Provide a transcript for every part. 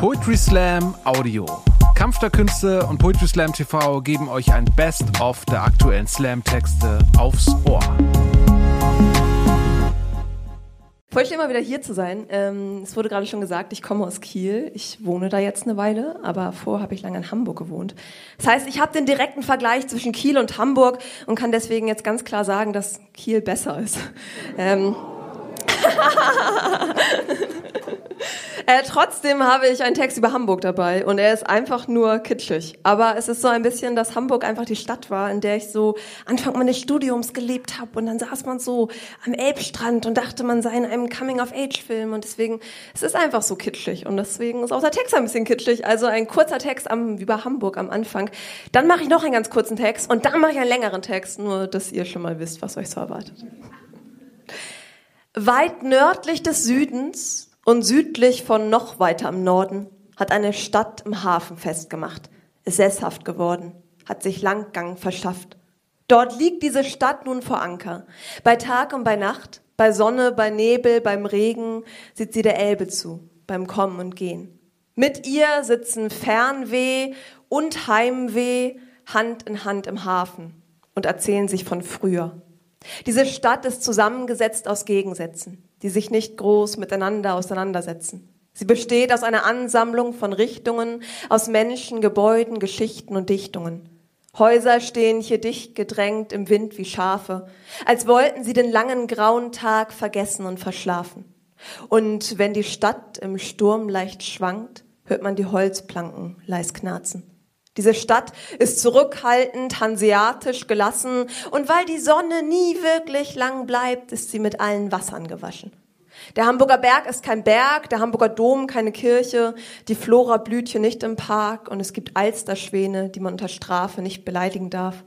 Poetry Slam Audio. Kampf der Künste und Poetry Slam TV geben euch ein Best-of der aktuellen Slam-Texte aufs Ohr. Voll schön, mal wieder hier zu sein. Ähm, es wurde gerade schon gesagt, ich komme aus Kiel. Ich wohne da jetzt eine Weile, aber vorher habe ich lange in Hamburg gewohnt. Das heißt, ich habe den direkten Vergleich zwischen Kiel und Hamburg und kann deswegen jetzt ganz klar sagen, dass Kiel besser ist. Ähm, äh, trotzdem habe ich einen Text über Hamburg dabei und er ist einfach nur kitschig. Aber es ist so ein bisschen, dass Hamburg einfach die Stadt war, in der ich so Anfang meines Studiums gelebt habe und dann saß man so am Elbstrand und dachte, man sei in einem Coming-of-Age-Film und deswegen, es ist einfach so kitschig und deswegen ist auch der Text ein bisschen kitschig. Also ein kurzer Text am, über Hamburg am Anfang. Dann mache ich noch einen ganz kurzen Text und dann mache ich einen längeren Text, nur dass ihr schon mal wisst, was euch so erwartet. Weit nördlich des Südens und südlich von noch weiter im Norden hat eine Stadt im Hafen festgemacht, ist sesshaft geworden, hat sich Langgang verschafft. Dort liegt diese Stadt nun vor Anker. Bei Tag und bei Nacht, bei Sonne, bei Nebel, beim Regen sieht sie der Elbe zu, beim Kommen und Gehen. Mit ihr sitzen Fernweh und Heimweh Hand in Hand im Hafen und erzählen sich von früher. Diese Stadt ist zusammengesetzt aus Gegensätzen, die sich nicht groß miteinander auseinandersetzen. Sie besteht aus einer Ansammlung von Richtungen, aus Menschen, Gebäuden, Geschichten und Dichtungen. Häuser stehen hier dicht gedrängt im Wind wie Schafe, als wollten sie den langen grauen Tag vergessen und verschlafen. Und wenn die Stadt im Sturm leicht schwankt, hört man die Holzplanken leis knarzen. Diese Stadt ist zurückhaltend, hanseatisch gelassen und weil die Sonne nie wirklich lang bleibt, ist sie mit allen Wassern gewaschen. Der Hamburger Berg ist kein Berg, der Hamburger Dom keine Kirche, die Flora blüht hier nicht im Park und es gibt Alsterschwäne, die man unter Strafe nicht beleidigen darf.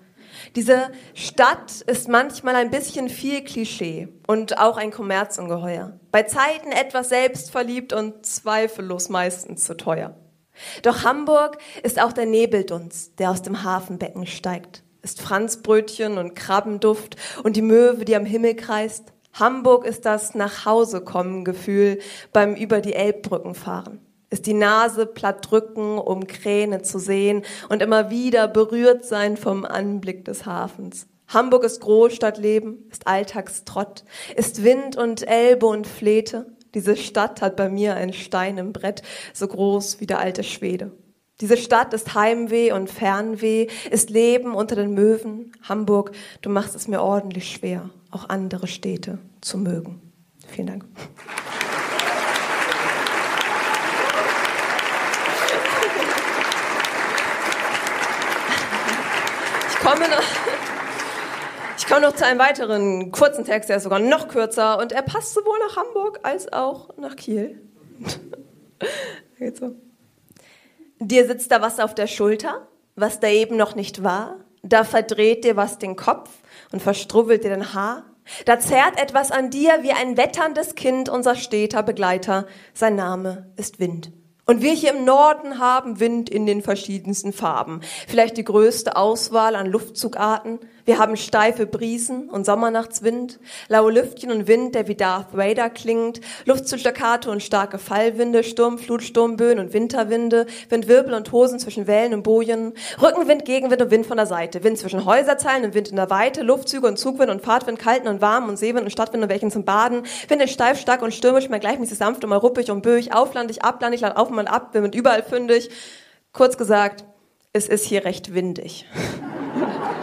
Diese Stadt ist manchmal ein bisschen viel Klischee und auch ein Kommerzungeheuer. Bei Zeiten etwas selbstverliebt und zweifellos meistens zu teuer. Doch Hamburg ist auch der Nebeldunst, der aus dem Hafenbecken steigt, ist Franzbrötchen und Krabbenduft und die Möwe, die am Himmel kreist. Hamburg ist das Nachhausekommen Gefühl beim über die Elbbrücken fahren. Ist die Nase platt drücken, um Kräne zu sehen und immer wieder berührt sein vom Anblick des Hafens. Hamburg ist Großstadtleben, ist Alltagstrott, ist Wind und Elbe und Flete, diese Stadt hat bei mir einen Stein im Brett, so groß wie der alte Schwede. Diese Stadt ist Heimweh und Fernweh, ist Leben unter den Möwen. Hamburg, du machst es mir ordentlich schwer, auch andere Städte zu mögen. Vielen Dank. Ich komme noch. Ich komme noch zu einem weiteren kurzen Text, der ist sogar noch kürzer und er passt sowohl nach Hamburg als auch nach Kiel. Geht so. Dir sitzt da was auf der Schulter, was da eben noch nicht war. Da verdreht dir was den Kopf und verstrubbelt dir dein Haar. Da zerrt etwas an dir wie ein wetterndes Kind, unser steter Begleiter. Sein Name ist Wind. Und wir hier im Norden haben Wind in den verschiedensten Farben. Vielleicht die größte Auswahl an Luftzugarten. Wir haben steife Briesen und Sommernachtswind, laue Lüftchen und Wind, der wie Darth Vader klingt, Luft zu Staccato und starke Fallwinde, Sturmflut, Sturmböen und Winterwinde, Windwirbel und Hosen zwischen Wellen und Bojen, Rückenwind, Gegenwind und Wind von der Seite, Wind zwischen Häuserzeilen und Wind in der Weite, Luftzüge und Zugwind und Fahrtwind, kalten und warmen und Seewind und Stadtwind und welchen zum Baden, Wind ist steif, stark und stürmisch, mal gleichmäßig sanft und mal ruppig und böig, auflandig, ablandig, land auf und mal ab, Wind überall fündig. Kurz gesagt, es ist hier recht windig.